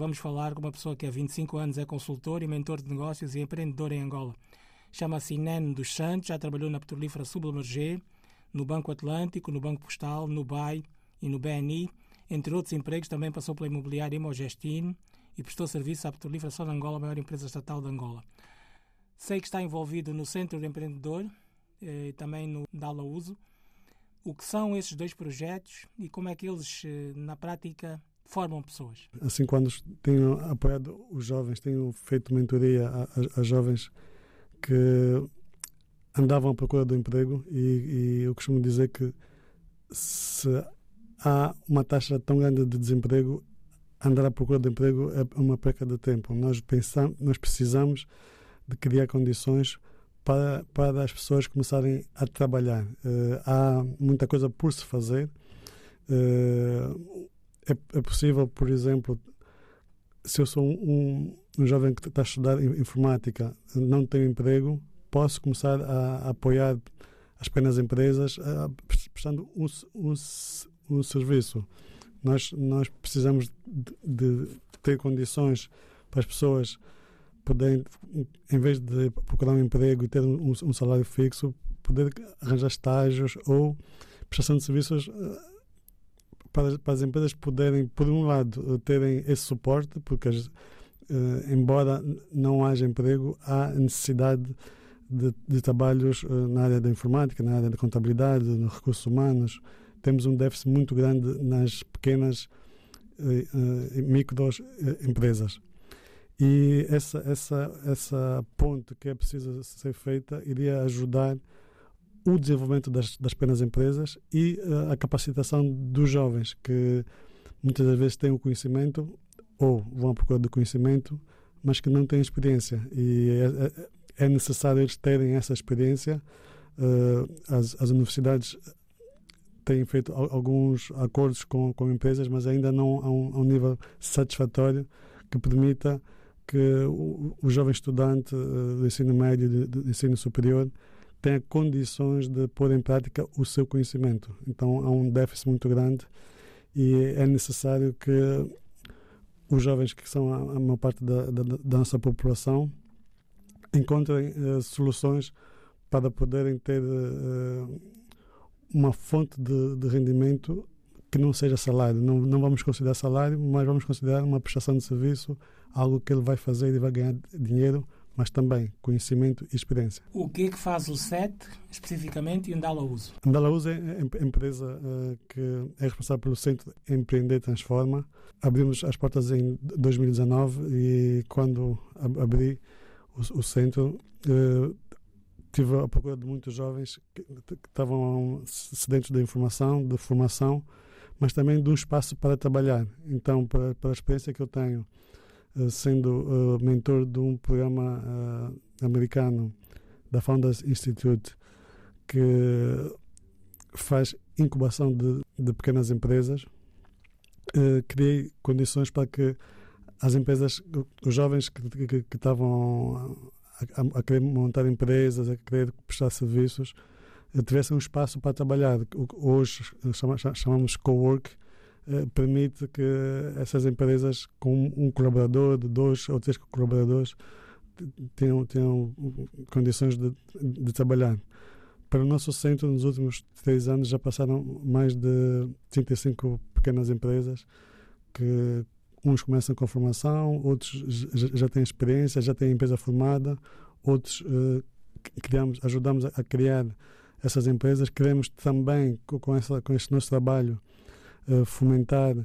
vamos falar com uma pessoa que há 25 anos é consultor e mentor de negócios e empreendedor em Angola. Chama-se Inene dos Santos, já trabalhou na petrolífera Submergé, no Banco Atlântico, no Banco Postal, no BAI e no BNI. Entre outros empregos, também passou pela imobiliária Imogestine e prestou serviço à Petrolífera de Angola, a maior empresa estatal de Angola. Sei que está envolvido no Centro de Empreendedor eh, e também no Dala Uso. O que são esses dois projetos e como é que eles, eh, na prática, formam pessoas? Assim, quando tenho apoiado os jovens, tenho feito mentoria a, a, a jovens que andavam à procura do emprego e, e, eu costumo dizer que se há uma taxa tão grande de desemprego, andar à procura de emprego é uma perca de tempo. Nós pensamos, nós precisamos de criar condições para, para as pessoas começarem a trabalhar. Uh, há muita coisa por se fazer. Uh, é, é, possível, por exemplo, se eu sou um, um jovem que está a estudar informática, não tenho emprego, posso começar a, a apoiar as pequenas empresas a, prestando um, um, um, serviço. Nós, nós precisamos de, de ter condições para as pessoas poderem, em vez de procurar um emprego e ter um, um salário fixo, poder arranjar estágios ou prestação de serviços eh, para, para, as empresas poderem, por um lado, terem esse suporte, porque as, uh, embora não haja emprego, há necessidade de, de trabalhos uh, na área da informática, na área da contabilidade, nos recursos humanos. Temos um déficit muito grande nas pequenas uh, micros empresas. E essa, essa, essa ponte que é preciso ser feita iria ajudar o desenvolvimento das, das pequenas empresas e uh, a capacitação dos jovens, que muitas das vezes têm o conhecimento ou vão à procura do conhecimento, mas que não têm experiência. E é, é, é necessário eles terem essa experiência. Uh, as, as universidades têm feito alguns acordos com, com empresas, mas ainda não a um, a um nível satisfatório que permita que o, o jovem estudante uh, do ensino médio, do, do ensino superior, tenha condições de pôr em prática o seu conhecimento. Então há um déficit muito grande e é necessário que os jovens que são a, maior parte da, da, da nossa população encontrem uh, soluções para poderem ter uh, uma fonte de, de rendimento que não seja salário. Não, não vamos considerar salário, mas vamos considerar uma prestação de serviço, algo que ele vai fazer e vai ganhar dinheiro, mas também conhecimento e experiência. O que é que faz o SET, especificamente, e Andala Uso? Andala Uso é a empresa uh, que é responsável pelo Centro Empreender Transforma. Abrimos as portas em 2019 e quando ab abri o, o centro, uh, tive a procura de muitos jovens que, que estavam sedentos de informação, de formação, mas também de um espaço para trabalhar. Então, para, para a experiência que eu tenho, sendo uh, mentor de um programa uh, americano da Founders Institute, que faz incubação de, de pequenas empresas, criei condições para que as empresas, os jovens que, estavam a, a, querer montar empresas, a querer prestar serviços, tivessem um espaço para trabalhar. Hoje chamamos co-work, eh, permite que essas empresas com um colaborador, de dois ou três colaboradores, tenham, tenham condições de, de trabalhar. Para o nosso centro, nos últimos três anos, já passaram mais de 35 pequenas empresas que uns começam com formação, outros já têm experiência, já têm empresa formada, outros uh, criamos, ajudamos a criar essas empresas. Queremos também, com, essa, com este nosso trabalho, fomentar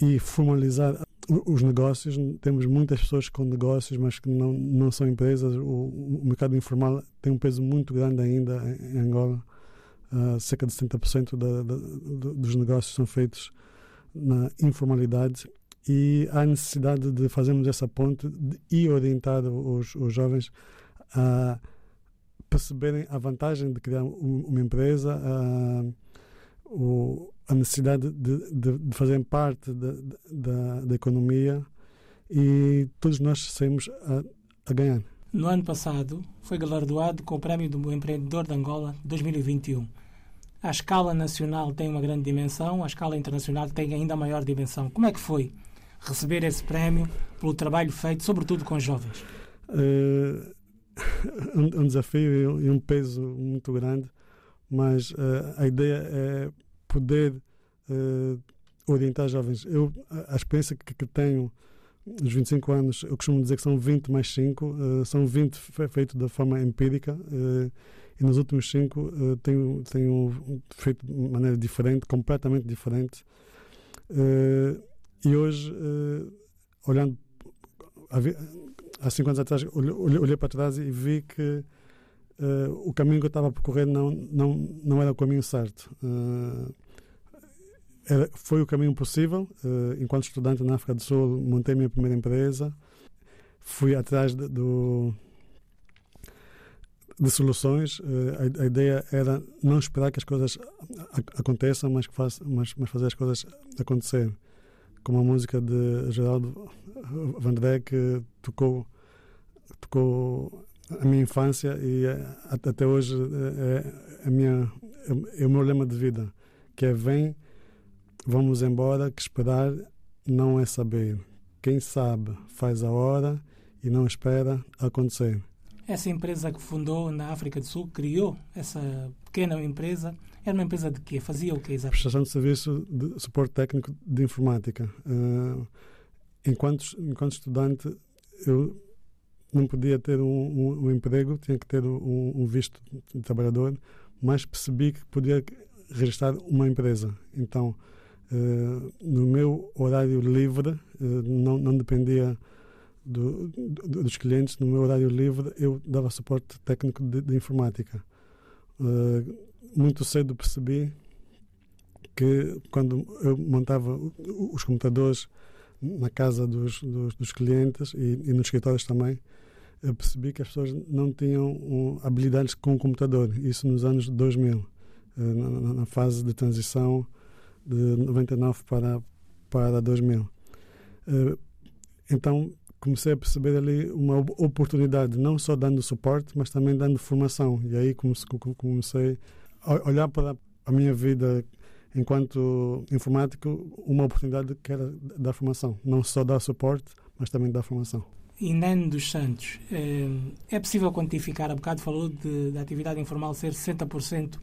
e formalizar os negócios. Temos muitas pessoas com negócios, mas que não, não são empresas. O, o mercado informal tem um peso muito grande ainda em Angola. Uh, cerca de 70% da, da, dos negócios são feitos na informalidade e há necessidade de fazermos essa ponte e orientar os, os jovens a perceberem a vantagem de criar uma empresa, o, a necessidade de, de, de fazerem parte da, da, da, economia e todos nós saímos a, a, ganhar. No ano passado, foi galardoado com o Prémio do Empreendedor de Angola 2021. A escala nacional tem uma grande dimensão, a escala internacional tem ainda maior dimensão. Como é que foi receber esse prémio pelo trabalho feito, sobretudo com jovens? Um, um, desafio e um peso muito grande, mas uh, a ideia é poder uh, orientar jovens. Eu, a experiência que, que tenho nos 25 anos, eu costumo dizer que são 20 mais 5, uh, são 20 feitos da forma empírica e nos últimos 5 uh, tenho, tenho feito de maneira diferente, completamente diferente. E hoje, olhando há 5 anos atrás, olhei, olhei, para trás e vi que o caminho que eu estava a percorrer não, não, não era o caminho certo. Uh, era, foi o caminho possível. Uh, enquanto estudante na África do Sul, montei minha primeira empresa. Fui atrás de, do, de soluções. Uh, a, a, ideia era não esperar que as coisas aconteçam, mas, faz, mas, mas, fazer as coisas acontecer. Como a música de Geraldo Vandré, que tocou, tocou a minha infância e eh, até hoje é, a minha, é o meu lema de vida, que é vem Vamos embora, que esperar não é saber. Quem sabe faz a hora e não espera acontecer. Essa empresa que fundou na África do Sul, criou essa pequena empresa, era uma empresa de quê? Fazia o quê exatamente? Prestação de serviço de suporte técnico de informática. Uh, enquanto, enquanto estudante, eu não podia ter um, um, um emprego, tinha que ter um, um, visto de trabalhador, mas percebi que podia registrar uma empresa. Então, Uh, no meu horário livre, uh, não, não dependia do, do, dos clientes, no meu horário livre eu dava suporte técnico de, de informática. Uh, muito cedo percebi que quando eu montava os computadores na casa dos, dos, dos clientes e, e, nos escritórios também, eu percebi que as pessoas não tinham um, habilidades com o computador. Isso nos anos 2000, na, na fase de transição de 99 para, para 2000. Uh, então comecei a perceber ali uma oportunidade, não só dando suporte, mas também dando formação. E aí comecei a olhar para a minha vida enquanto informático, uma oportunidade que era dar formação. Não só dar suporte, mas também dar formação. Inene dos Santos, eh, é possível quantificar, há bocado falou de, da atividade informal ser 60%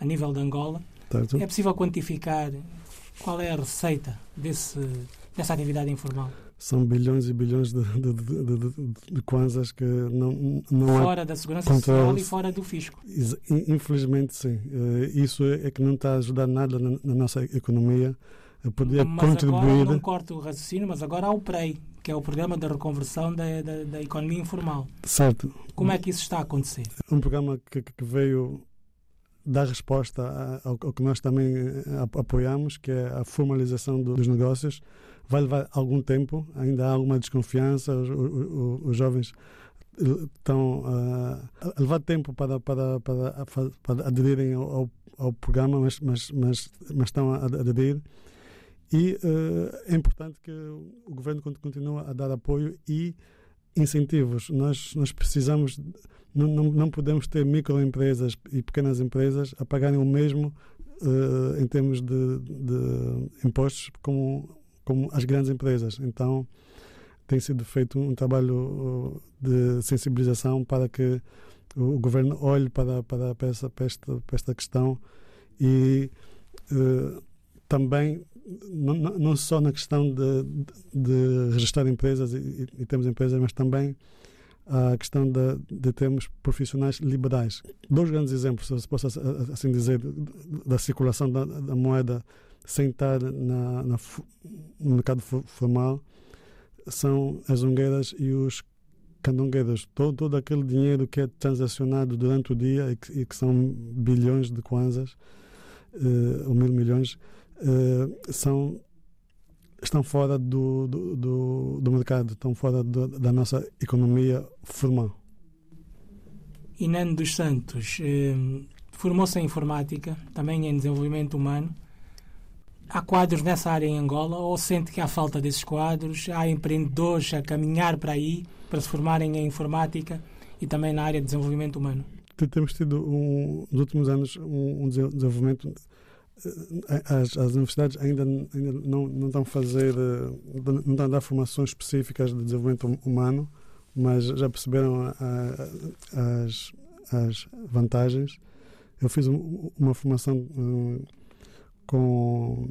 a nível de Angola. Certo. É possível quantificar qual é a receita desse, dessa atividade informal? São bilhões e bilhões de, de, de, de, kwanzas que não, não Fora da segurança social e fora do fisco. Infelizmente, sim. Eh, isso é que não está a ajudar nada na, na nossa economia. Poderia mas contribuir. Agora não corto o raciocínio, mas agora há o PREI, que é o Programa de Reconversão da, da, da Economia Informal. Certo. Como é que isso está a acontecer? Um programa que, que veio dar resposta ao, ao que nós também eh, apoiamos, que é a formalização do, dos negócios. Vai levar algum tempo, ainda há alguma desconfiança, os, os, os jovens estão uh, a levar tempo para, para, para, para aderirem ao, ao programa, mas, mas, mas, mas estão a aderir. E uh, é importante que o governo continue a dar apoio e incentivos. Nós, nós precisamos não, não, não podemos ter microempresas e pequenas empresas a pagarem o mesmo uh, em termos de, de, impostos como, como as grandes empresas. Então, tem sido feito um trabalho eh, de sensibilização para que o governo olhe para, para, para, essa, para, esta, para esta questão e uh, também não, não só na questão de, de, de registrar empresas e, e, temos empresas, mas também a questão de, de termos profissionais liberais. Dois grandes exemplos, se posso assim dizer, da circulação da, da moeda sem estar na, na, no mercado formal são as ungueiras e os candongueiros. Todo, todo aquele dinheiro que é transacionado durante o dia e que, e que são bilhões de kwanzas, uh, ou mil milhões, uh, são estão fora do, do, do, do mercado, estão fora do, da nossa economia formal. Inano dos Santos eh, formou-se em informática, também em desenvolvimento humano. Há quadros nessa área em Angola ou sente que há falta desses quadros? Há empreendedores a caminhar para aí, para se formarem em informática e também na área de desenvolvimento humano? Temos tido, um, nos últimos anos, um, um desenvolvimento as, as universidades ainda, ainda não, não estão a fazer, não estão a dar formações específicas de desenvolvimento hum, humano, mas já perceberam a, a, as, as vantagens. Eu fiz uma formação um, com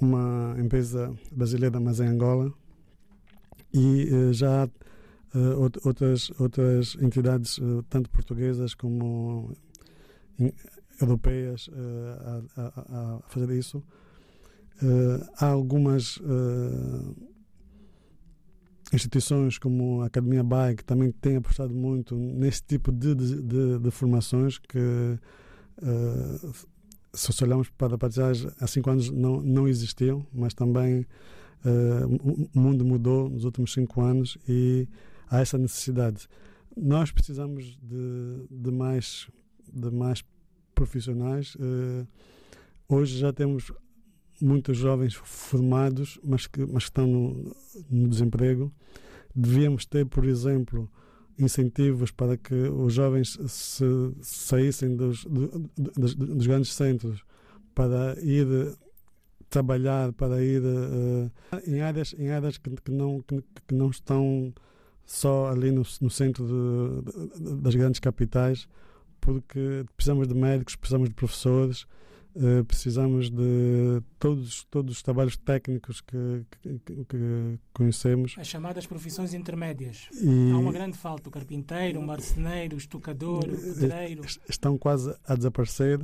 uma empresa brasileira, mas em Angola, e uh, já uh, outras, outras entidades, uh, tanto portuguesas como europeias, a, a, a, fazer isso. há algumas instituições como a Academia BAE que também têm apostado muito nesse tipo de, de, de formações que uh, se olharmos para paisagens há cinco anos não, não existiam, mas também uh, o mundo mudou nos últimos cinco anos e há essa necessidade. Nós precisamos de, de mais de mais profissionais. Uh, hoje já temos muitos jovens formados, mas que, mas que estão no, no desemprego. Devíamos ter, por exemplo, incentivos para que os jovens se saíssem dos, dos, dos grandes centros para ir trabalhar, para ir uh, em áreas, em áreas que, que, não, que, que, não estão só ali no, no centro de, das grandes capitais, porque precisamos de médicos, precisamos de professores, Uh, precisamos de todos, todos os trabalhos técnicos que, que, que conhecemos. As chamadas profissões intermédias. E Há uma grande falta. O carpinteiro, o marceneiro, o estocador, o eh, pedreiro. Estão quase a desaparecer,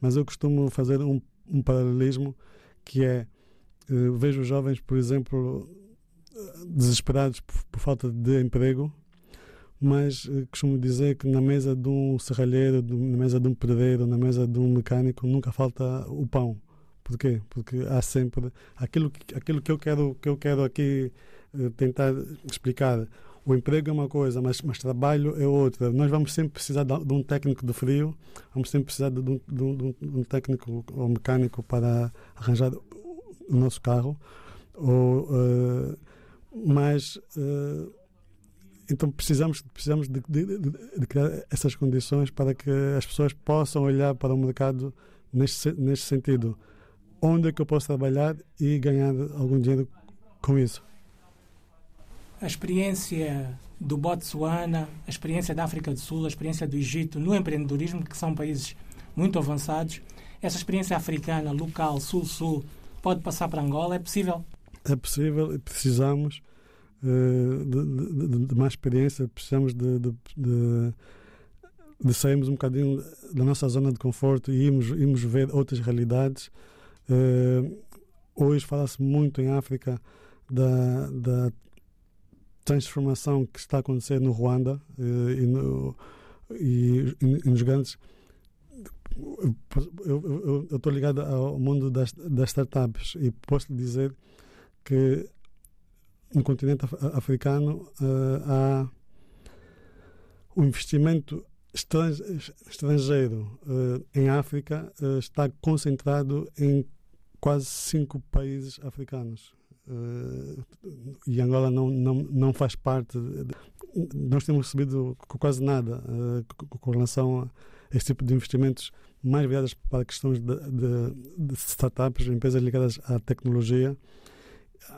mas eu costumo fazer um, um paralelismo que é, uh, vejo jovens, por exemplo, desesperados por, por falta de emprego mas eh, costumo dizer que na mesa de um serralheiro, na mesa de um pedreiro, na mesa de um mecânico, nunca falta o pão. Por quê? Porque há sempre aquilo que, aquilo que eu quero que eu quero aqui eh, tentar explicar. O emprego é uma coisa, mas, mas trabalho é outra. Nós vamos sempre precisar de, um técnico de frio, vamos sempre precisar de, de, um, um, técnico ou mecânico para arranjar o nosso carro. Ou, uh, mas uh, então precisamos, precisamos de, de, de, criar essas condições para que as pessoas possam olhar para o mercado neste, neste sentido. Onde é que eu posso trabalhar e ganhar algum dinheiro com isso? A experiência do Botsuana, a experiência da África do Sul, a experiência do Egito no empreendedorismo, que são países muito avançados, essa experiência africana, local, sul-sul, pode passar para Angola? É possível? É possível e precisamos de, de, de, mais experiência, precisamos de, de, de, sairmos um bocadinho da nossa zona de conforto e irmos, irmos ver outras realidades. Uh, hoje fala-se muito em África da, da transformação que está a acontecer no Ruanda uh, e, no, e, e, nos grandes. Eu estou ligado ao mundo das, das startups e posso lhe dizer que no continente africano uh, há o investimento estrangeiro uh, em África uh, está concentrado em quase cinco países africanos. e Angola não, não, não faz parte. De, nós temos recebido quase nada com relação a este tipo de investimentos mais virados para questões de, de, de startups, empresas ligadas à tecnologia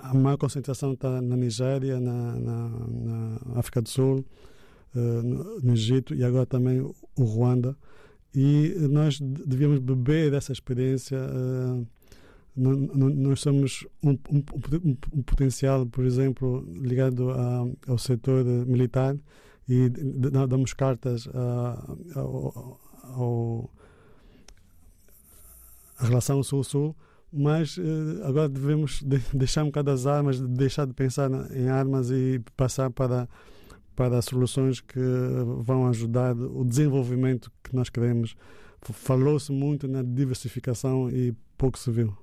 a maior concentração está na Nigéria, na, na, na África do Sul, uh, no, no, Egito e agora também o Ruanda. E nós devíamos beber dessa experiência. Uh, nós somos um, um, um, potencial, por exemplo, ligado a, ao setor militar e damos cartas a, à relação Sul-Sul mas uh, agora devemos de deixar um bocado as armas, deixar de pensar em armas e passar para, para soluções que vão ajudar o desenvolvimento que nós queremos. Falou-se muito na diversificação e pouco se viu.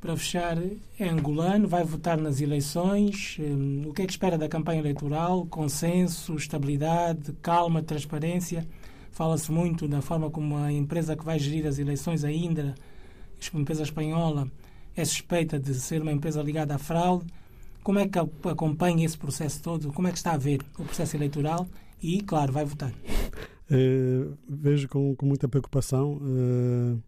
Para fechar, é angolano, vai votar nas eleições. Um, o que é que espera da campanha eleitoral? Consenso, estabilidade, calma, transparência. Fala-se muito da forma como a empresa que vai gerir as eleições, ainda uma empresa espanhola é suspeita de ser uma empresa ligada à fraude. Como é que acompanha esse processo todo? Como é que está a ver o processo eleitoral? E, claro, vai votar. Uh, vejo com, com, muita preocupação. Uh,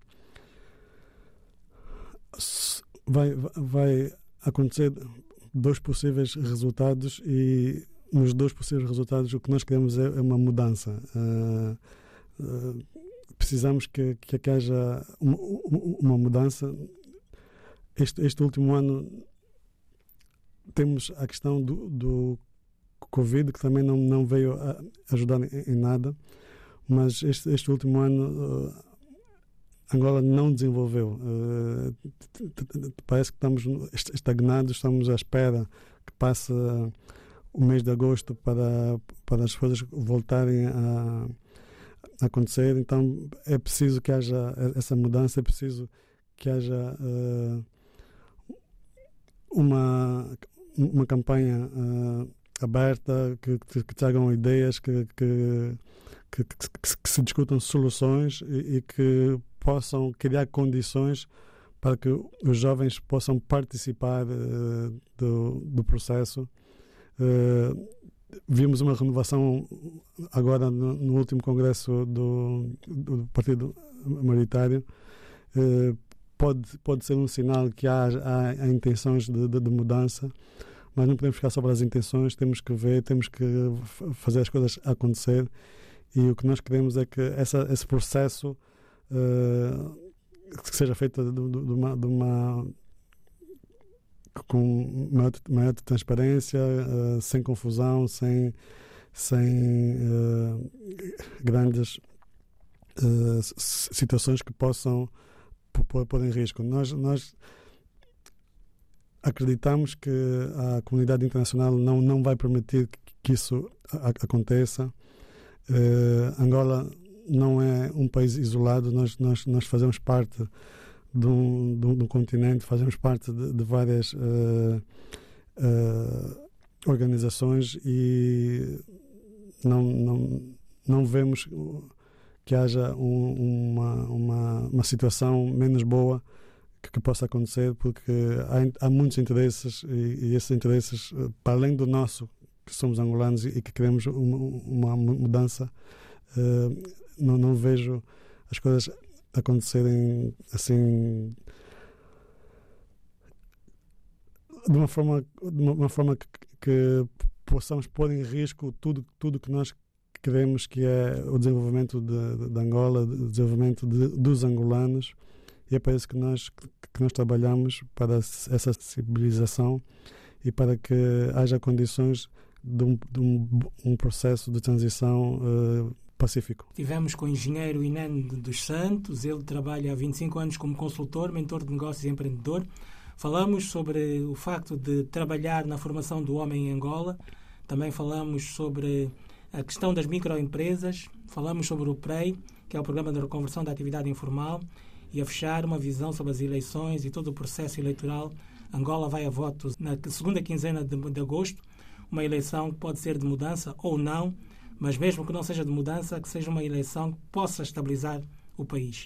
vai, vai acontecer dois possíveis resultados e nos dois possíveis resultados o que nós queremos é, é uma mudança. Uh, precisamos que, que, haja uma, uma mudança. Este, este último ano temos a questão do, do Covid, que também não, não veio ajudar em, em nada, mas este, este último ano uh, Angola não desenvolveu. Uh, parece que estamos estagnados, estamos à espera que passe o mês de agosto para, para as coisas voltarem a acontecer. Então é preciso que haja essa mudança, é preciso que haja uh, uma, uma campanha uh, aberta, que, que, que, tragam ideias, que, que, que, que se discutam soluções e, e, que possam criar condições para que os jovens possam participar uh, do, do processo. Vimos uma renovação agora no, no último congresso do, do Partido Maritário. Uh, pode, pode ser um sinal que há, há, há intenções de, de, de, mudança, mas não podemos ficar sobre as intenções, temos que ver, temos que fazer as coisas acontecer. E o que nós queremos é que essa, esse processo uh, que seja feito de, de, uma, uma com maior, maior transparência, uh, sem confusão, sem, sem uh, grandes uh, situações que possam pôr em risco. Nós, nós acreditamos que a comunidade internacional não, não vai permitir que isso aconteça. Angola não é um país isolado, nós, nós, nós fazemos parte de um continente, fazemos parte de, de várias uh, uh, organizações e não, não, não vemos que haja um, uma, uma, uma situação menos boa que, que possa acontecer, porque há, há muitos interesses e, e, esses interesses, eh, para além do nosso, que somos angolanos e, e que queremos uma, uma mudança, uh, não, não vejo as coisas acontecerem assim de uma forma de uma, forma que, que, possamos pôr em risco tudo tudo que nós queremos que é o desenvolvimento de, de, de Angola, o desenvolvimento de, dos angolanos. E é para isso que nós que nós trabalhamos para essa civilização e para que haja condições de um, de um, um processo de transição uh, Pacífico. Tivemos com o engenheiro Inan dos Santos, ele trabalha há 25 anos como consultor, mentor de negócios e empreendedor. Falamos sobre o facto de trabalhar na formação do homem em Angola, também falamos sobre a questão das microempresas, falamos sobre o PREI, que é o Programa de Reconversão da Atividade Informal, e a fechar uma visão sobre as eleições e todo o processo eleitoral. Angola vai a votos na segunda quinzena de, de agosto, uma eleição que pode ser de mudança ou não, mas mesmo que não seja de mudança, que seja uma eleição que possa estabilizar o país.